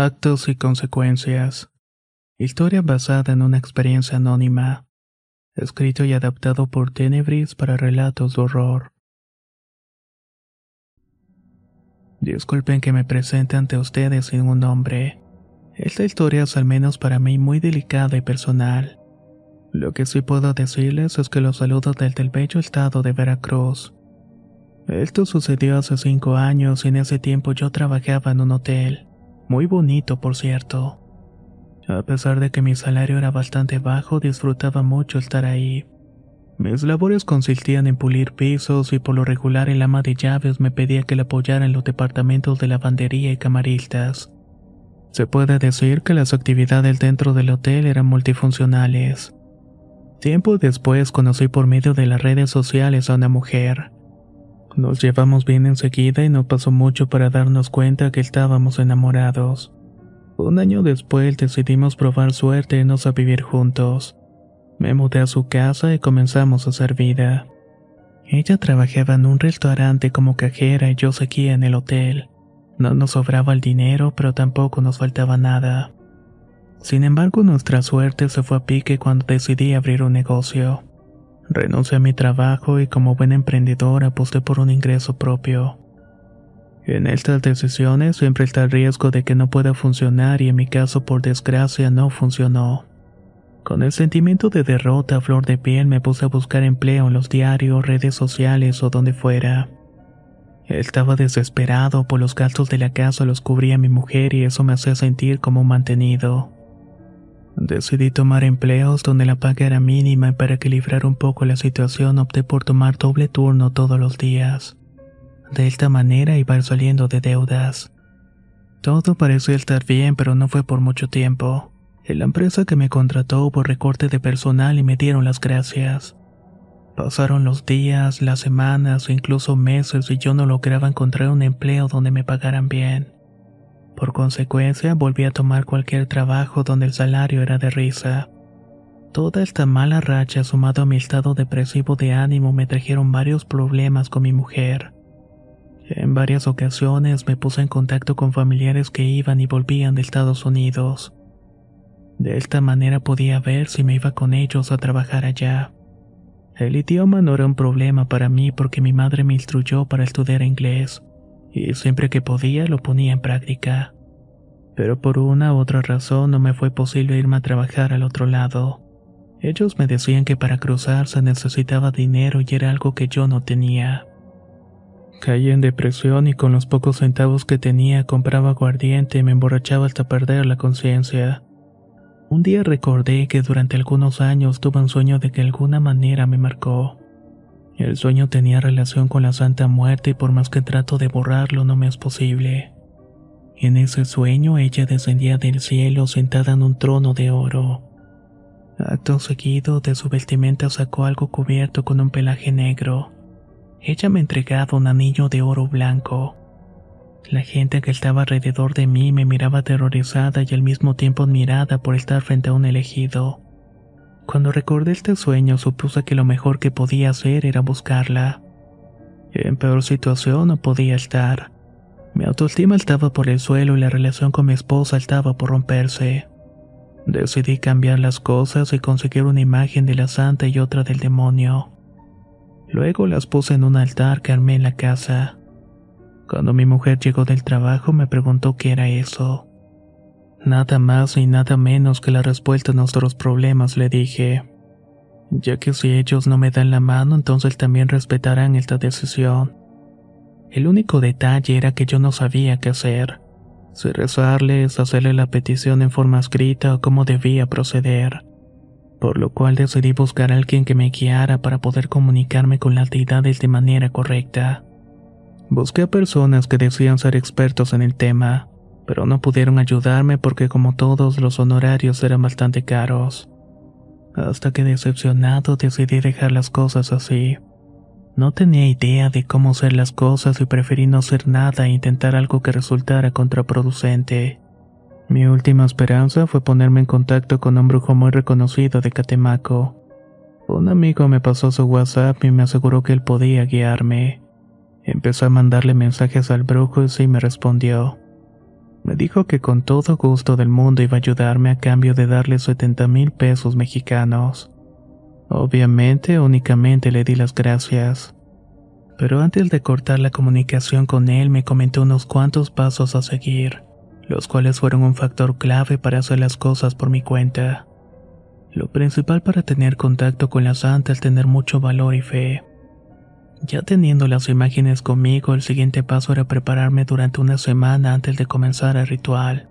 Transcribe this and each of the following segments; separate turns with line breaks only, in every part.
Actos y consecuencias. Historia basada en una experiencia anónima. Escrito y adaptado por Tenebris para relatos de horror. Disculpen que me presente ante ustedes sin un nombre. Esta historia es al menos para mí muy delicada y personal. Lo que sí puedo decirles es que los saludo desde el bello estado de Veracruz. Esto sucedió hace cinco años y en ese tiempo yo trabajaba en un hotel. Muy bonito, por cierto. A pesar de que mi salario era bastante bajo, disfrutaba mucho estar ahí. Mis labores consistían en pulir pisos y por lo regular el ama de llaves me pedía que le apoyara en los departamentos de lavandería y camaristas. Se puede decir que las actividades dentro del hotel eran multifuncionales. Tiempo después conocí por medio de las redes sociales a una mujer. Nos llevamos bien enseguida y no pasó mucho para darnos cuenta que estábamos enamorados. Un año después decidimos probar suerte y irnos a vivir juntos. Me mudé a su casa y comenzamos a hacer vida. Ella trabajaba en un restaurante como cajera y yo seguía en el hotel. No nos sobraba el dinero, pero tampoco nos faltaba nada. Sin embargo, nuestra suerte se fue a pique cuando decidí abrir un negocio. Renuncié a mi trabajo y como buen emprendedor aposté por un ingreso propio. En estas decisiones siempre está el riesgo de que no pueda funcionar y en mi caso por desgracia no funcionó. Con el sentimiento de derrota a flor de piel me puse a buscar empleo en los diarios, redes sociales o donde fuera. Estaba desesperado por los gastos de la casa los cubría mi mujer y eso me hacía sentir como mantenido. Decidí tomar empleos donde la paga era mínima y para equilibrar un poco la situación opté por tomar doble turno todos los días. De esta manera iba saliendo de deudas. Todo parecía estar bien, pero no fue por mucho tiempo. La empresa que me contrató hubo recorte de personal y me dieron las gracias. Pasaron los días, las semanas o incluso meses y yo no lograba encontrar un empleo donde me pagaran bien. Por consecuencia, volví a tomar cualquier trabajo donde el salario era de risa. Toda esta mala racha sumado a mi estado depresivo de ánimo me trajeron varios problemas con mi mujer. En varias ocasiones me puse en contacto con familiares que iban y volvían de Estados Unidos. De esta manera podía ver si me iba con ellos a trabajar allá. El idioma no era un problema para mí porque mi madre me instruyó para estudiar inglés y siempre que podía lo ponía en práctica. Pero por una u otra razón no me fue posible irme a trabajar al otro lado. Ellos me decían que para cruzarse necesitaba dinero y era algo que yo no tenía. Caí en depresión y con los pocos centavos que tenía compraba aguardiente y me emborrachaba hasta perder la conciencia. Un día recordé que durante algunos años tuve un sueño de que de alguna manera me marcó. El sueño tenía relación con la Santa Muerte y por más que trato de borrarlo no me es posible. En ese sueño ella descendía del cielo sentada en un trono de oro. Acto seguido de su vestimenta sacó algo cubierto con un pelaje negro. Ella me entregaba un anillo de oro blanco. La gente que estaba alrededor de mí me miraba aterrorizada y al mismo tiempo admirada por estar frente a un elegido. Cuando recordé este sueño supuse que lo mejor que podía hacer era buscarla. En peor situación no podía estar. Mi autoestima estaba por el suelo y la relación con mi esposa estaba por romperse. Decidí cambiar las cosas y conseguir una imagen de la santa y otra del demonio. Luego las puse en un altar que armé en la casa. Cuando mi mujer llegó del trabajo me preguntó qué era eso. Nada más y nada menos que la respuesta a nuestros problemas, le dije. ya que si ellos no me dan la mano, entonces también respetarán esta decisión. El único detalle era que yo no sabía qué hacer, si rezarles, hacerle la petición en forma escrita o cómo debía proceder, por lo cual decidí buscar a alguien que me guiara para poder comunicarme con las deidades de manera correcta. Busqué a personas que decían ser expertos en el tema, pero no pudieron ayudarme porque como todos los honorarios eran bastante caros. Hasta que decepcionado decidí dejar las cosas así. No tenía idea de cómo hacer las cosas y preferí no hacer nada e intentar algo que resultara contraproducente. Mi última esperanza fue ponerme en contacto con un brujo muy reconocido de Catemaco. Un amigo me pasó su WhatsApp y me aseguró que él podía guiarme. Empecé a mandarle mensajes al brujo y sí me respondió. Me dijo que con todo gusto del mundo iba a ayudarme a cambio de darle 70 mil pesos mexicanos. Obviamente, únicamente le di las gracias. Pero antes de cortar la comunicación con él, me comentó unos cuantos pasos a seguir, los cuales fueron un factor clave para hacer las cosas por mi cuenta. Lo principal para tener contacto con la santa es tener mucho valor y fe. Ya teniendo las imágenes conmigo, el siguiente paso era prepararme durante una semana antes de comenzar el ritual.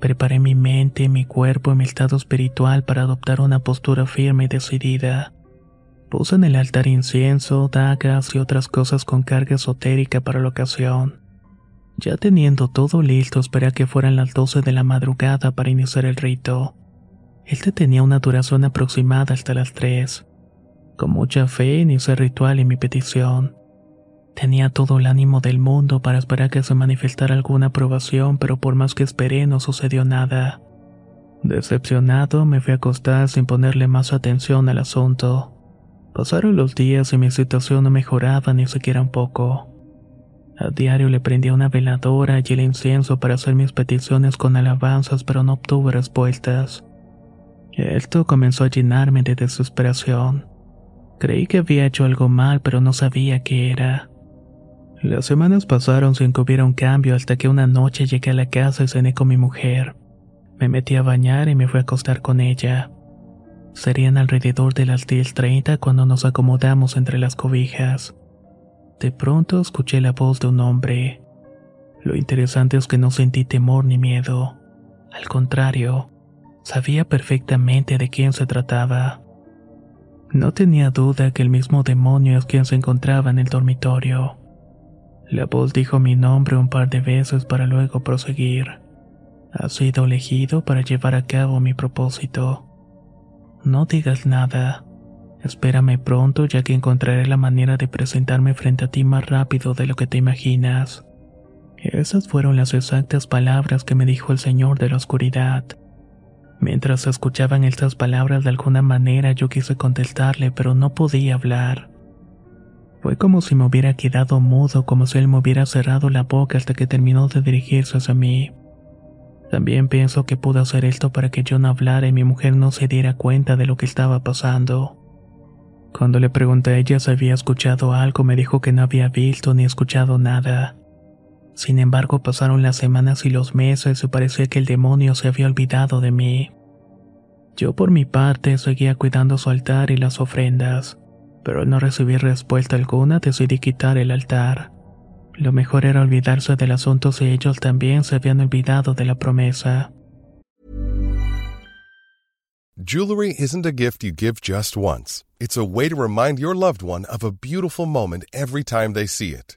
Preparé mi mente, mi cuerpo y mi estado espiritual para adoptar una postura firme y decidida. Puse en el altar incienso, dagas y otras cosas con carga esotérica para la ocasión. Ya teniendo todo listo, esperé a que fueran las 12 de la madrugada para iniciar el rito. Este tenía una duración aproximada hasta las 3. Con mucha fe inicié el ritual y mi petición. Tenía todo el ánimo del mundo para esperar que se manifestara alguna aprobación, pero por más que esperé no sucedió nada. Decepcionado, me fui a acostar sin ponerle más atención al asunto. Pasaron los días y mi situación no mejoraba ni siquiera un poco. A diario le prendía una veladora y el incienso para hacer mis peticiones con alabanzas, pero no obtuve respuestas. Esto comenzó a llenarme de desesperación. Creí que había hecho algo mal, pero no sabía qué era. Las semanas pasaron sin que hubiera un cambio hasta que una noche llegué a la casa y cené con mi mujer. Me metí a bañar y me fui a acostar con ella. Serían alrededor de las 10.30 cuando nos acomodamos entre las cobijas. De pronto escuché la voz de un hombre. Lo interesante es que no sentí temor ni miedo. Al contrario, sabía perfectamente de quién se trataba. No tenía duda que el mismo demonio es quien se encontraba en el dormitorio. La voz dijo mi nombre un par de veces para luego proseguir. Ha sido elegido para llevar a cabo mi propósito. No digas nada. Espérame pronto ya que encontraré la manera de presentarme frente a ti más rápido de lo que te imaginas. Esas fueron las exactas palabras que me dijo el Señor de la Oscuridad. Mientras escuchaban estas palabras de alguna manera yo quise contestarle, pero no podía hablar. Fue como si me hubiera quedado mudo, como si él me hubiera cerrado la boca hasta que terminó de dirigirse hacia mí. También pienso que pudo hacer esto para que yo no hablara y mi mujer no se diera cuenta de lo que estaba pasando. Cuando le pregunté a ella si había escuchado algo, me dijo que no había visto ni escuchado nada. Sin embargo, pasaron las semanas y los meses y parecía que el demonio se había olvidado de mí. Yo por mi parte seguía cuidando su altar y las ofrendas, pero no recibir respuesta alguna decidí quitar el altar. Lo mejor era olvidarse del asunto si ellos también se habían olvidado de la promesa.
Jewelry isn't a gift you give just once. It's a way to remind your loved one of a beautiful moment every time they see it.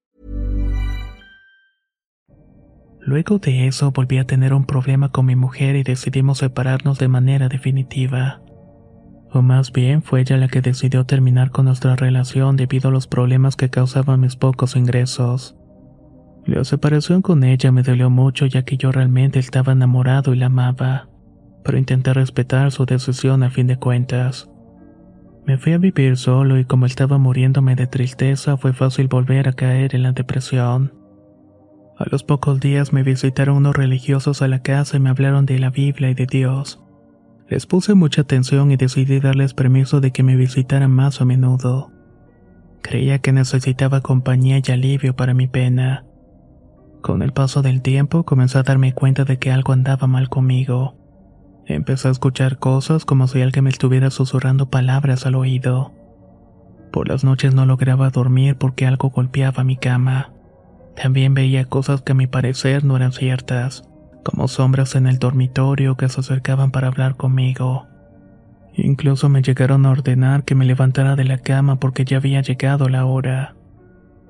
Luego de eso volví a tener un problema con mi mujer y decidimos separarnos de manera definitiva. O más bien fue ella la que decidió terminar con nuestra relación debido a los problemas que causaban mis pocos ingresos. La separación con ella me dolió mucho ya que yo realmente estaba enamorado y la amaba, pero intenté respetar su decisión a fin de cuentas. Me fui a vivir solo y como estaba muriéndome de tristeza fue fácil volver a caer en la depresión. A los pocos días me visitaron unos religiosos a la casa y me hablaron de la Biblia y de Dios. Les puse mucha atención y decidí darles permiso de que me visitaran más a menudo. Creía que necesitaba compañía y alivio para mi pena. Con el paso del tiempo comencé a darme cuenta de que algo andaba mal conmigo. Empecé a escuchar cosas como si alguien me estuviera susurrando palabras al oído. Por las noches no lograba dormir porque algo golpeaba mi cama. También veía cosas que a mi parecer no eran ciertas, como sombras en el dormitorio que se acercaban para hablar conmigo. Incluso me llegaron a ordenar que me levantara de la cama porque ya había llegado la hora.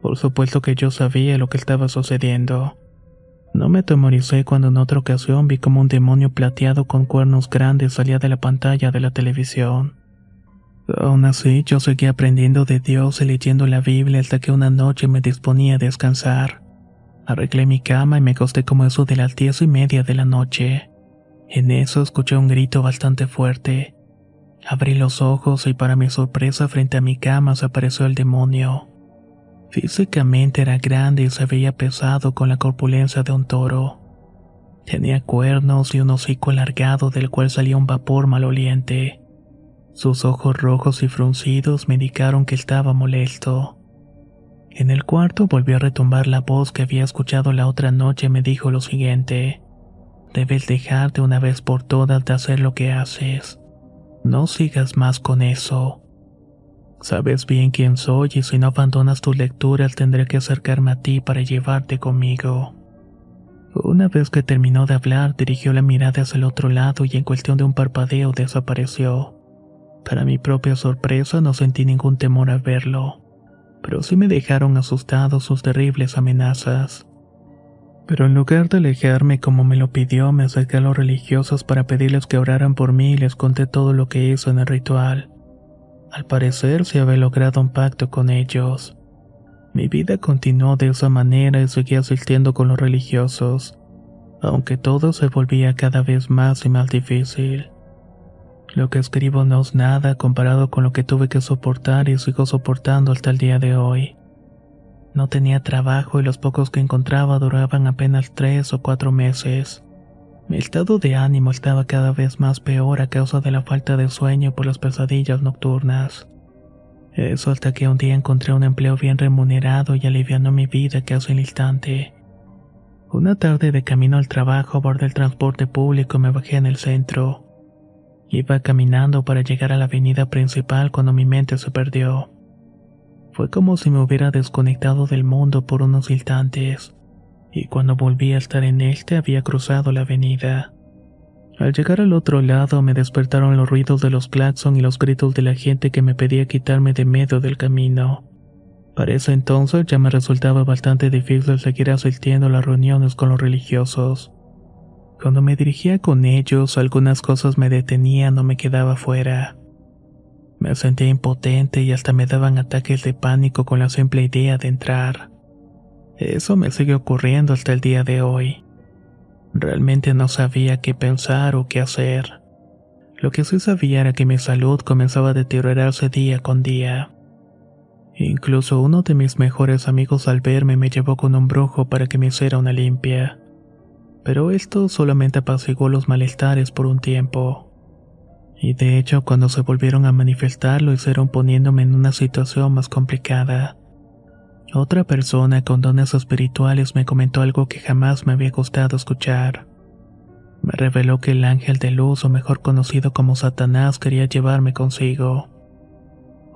Por supuesto que yo sabía lo que estaba sucediendo. No me atemoricé cuando en otra ocasión vi como un demonio plateado con cuernos grandes salía de la pantalla de la televisión. Aún así, yo seguía aprendiendo de Dios y leyendo la Biblia hasta que una noche me disponía a descansar. Arreglé mi cama y me acosté como eso de las diez y media de la noche. En eso escuché un grito bastante fuerte. Abrí los ojos y para mi sorpresa frente a mi cama se apareció el demonio. Físicamente era grande y se veía pesado con la corpulencia de un toro. Tenía cuernos y un hocico alargado del cual salía un vapor maloliente. Sus ojos rojos y fruncidos me indicaron que estaba molesto. En el cuarto volvió a retumbar la voz que había escuchado la otra noche y me dijo lo siguiente. Debes dejarte una vez por todas de hacer lo que haces. No sigas más con eso. Sabes bien quién soy y si no abandonas tus lecturas tendré que acercarme a ti para llevarte conmigo. Una vez que terminó de hablar, dirigió la mirada hacia el otro lado y en cuestión de un parpadeo desapareció. Para mi propia sorpresa no sentí ningún temor al verlo, pero sí me dejaron asustado sus terribles amenazas. Pero en lugar de alejarme como me lo pidió, me acerqué a los religiosos para pedirles que oraran por mí y les conté todo lo que hizo en el ritual. Al parecer se había logrado un pacto con ellos. Mi vida continuó de esa manera y seguí asistiendo con los religiosos, aunque todo se volvía cada vez más y más difícil. Lo que escribo no es nada comparado con lo que tuve que soportar y sigo soportando hasta el día de hoy. No tenía trabajo y los pocos que encontraba duraban apenas tres o cuatro meses. Mi estado de ánimo estaba cada vez más peor a causa de la falta de sueño por las pesadillas nocturnas. Eso hasta que un día encontré un empleo bien remunerado y aliviando mi vida casi al instante. Una tarde de camino al trabajo abordé el transporte público y me bajé en el centro. Iba caminando para llegar a la avenida principal cuando mi mente se perdió. Fue como si me hubiera desconectado del mundo por unos instantes, y cuando volví a estar en este había cruzado la avenida. Al llegar al otro lado me despertaron los ruidos de los claxon y los gritos de la gente que me pedía quitarme de medio del camino. Para ese entonces ya me resultaba bastante difícil seguir asistiendo a las reuniones con los religiosos. Cuando me dirigía con ellos, algunas cosas me detenían o me quedaba fuera. Me sentía impotente y hasta me daban ataques de pánico con la simple idea de entrar. Eso me sigue ocurriendo hasta el día de hoy. Realmente no sabía qué pensar o qué hacer. Lo que sí sabía era que mi salud comenzaba a deteriorarse día con día. Incluso uno de mis mejores amigos al verme me llevó con un brujo para que me hiciera una limpia pero esto solamente apaciguó los malestares por un tiempo. Y de hecho, cuando se volvieron a manifestar, lo hicieron poniéndome en una situación más complicada. Otra persona con dones espirituales me comentó algo que jamás me había gustado escuchar. Me reveló que el ángel de luz, o mejor conocido como Satanás, quería llevarme consigo.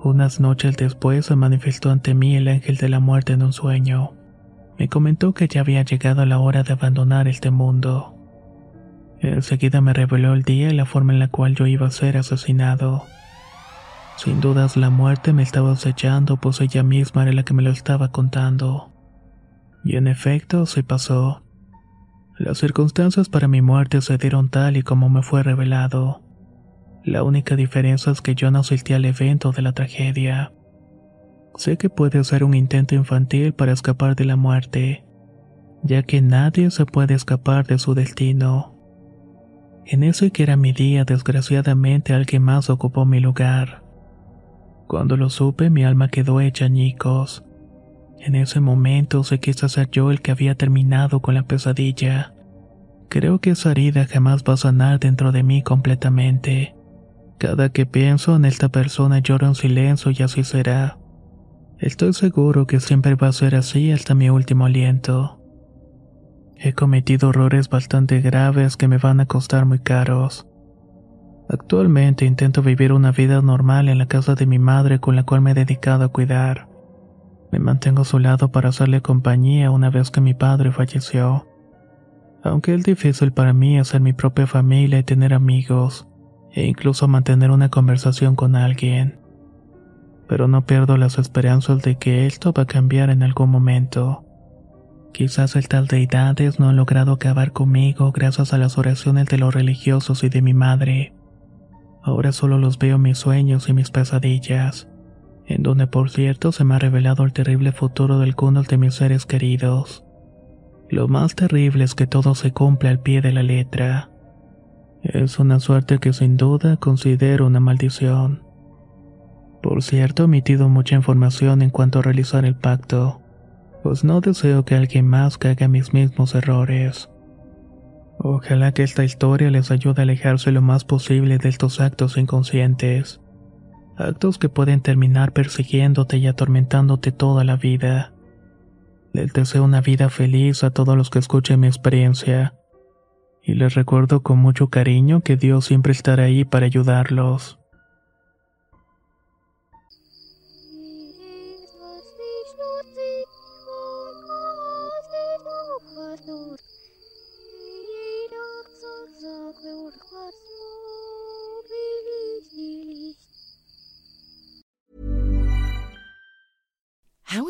Unas noches después se manifestó ante mí el ángel de la muerte en un sueño. Me comentó que ya había llegado la hora de abandonar este mundo. Enseguida me reveló el día y la forma en la cual yo iba a ser asesinado. Sin dudas la muerte me estaba acechando, pues ella misma era la que me lo estaba contando. Y en efecto, se pasó. Las circunstancias para mi muerte se dieron tal y como me fue revelado. La única diferencia es que yo no asistí al evento de la tragedia. Sé que puede ser un intento infantil para escapar de la muerte, ya que nadie se puede escapar de su destino. En ese que era mi día, desgraciadamente alguien más ocupó mi lugar. Cuando lo supe, mi alma quedó hecha añicos. En ese momento se quiso ser yo el que había terminado con la pesadilla. Creo que esa herida jamás va a sanar dentro de mí completamente. Cada que pienso en esta persona lloro en silencio y así será. Estoy seguro que siempre va a ser así hasta mi último aliento. He cometido errores bastante graves que me van a costar muy caros. Actualmente intento vivir una vida normal en la casa de mi madre con la cual me he dedicado a cuidar. Me mantengo a su lado para hacerle compañía una vez que mi padre falleció. Aunque es difícil para mí hacer mi propia familia y tener amigos, e incluso mantener una conversación con alguien. Pero no pierdo las esperanzas de que esto va a cambiar en algún momento. Quizás el tal deidades no ha logrado acabar conmigo gracias a las oraciones de los religiosos y de mi madre. Ahora solo los veo en mis sueños y mis pesadillas en donde por cierto se me ha revelado el terrible futuro de algunos de mis seres queridos. Lo más terrible es que todo se cumple al pie de la letra. Es una suerte que sin duda considero una maldición. Por cierto, he emitido mucha información en cuanto a realizar el pacto, pues no deseo que alguien más caiga mis mismos errores. Ojalá que esta historia les ayude a alejarse lo más posible de estos actos inconscientes actos que pueden terminar persiguiéndote y atormentándote toda la vida. Les deseo una vida feliz a todos los que escuchen mi experiencia, y les recuerdo con mucho cariño que Dios siempre estará ahí para ayudarlos.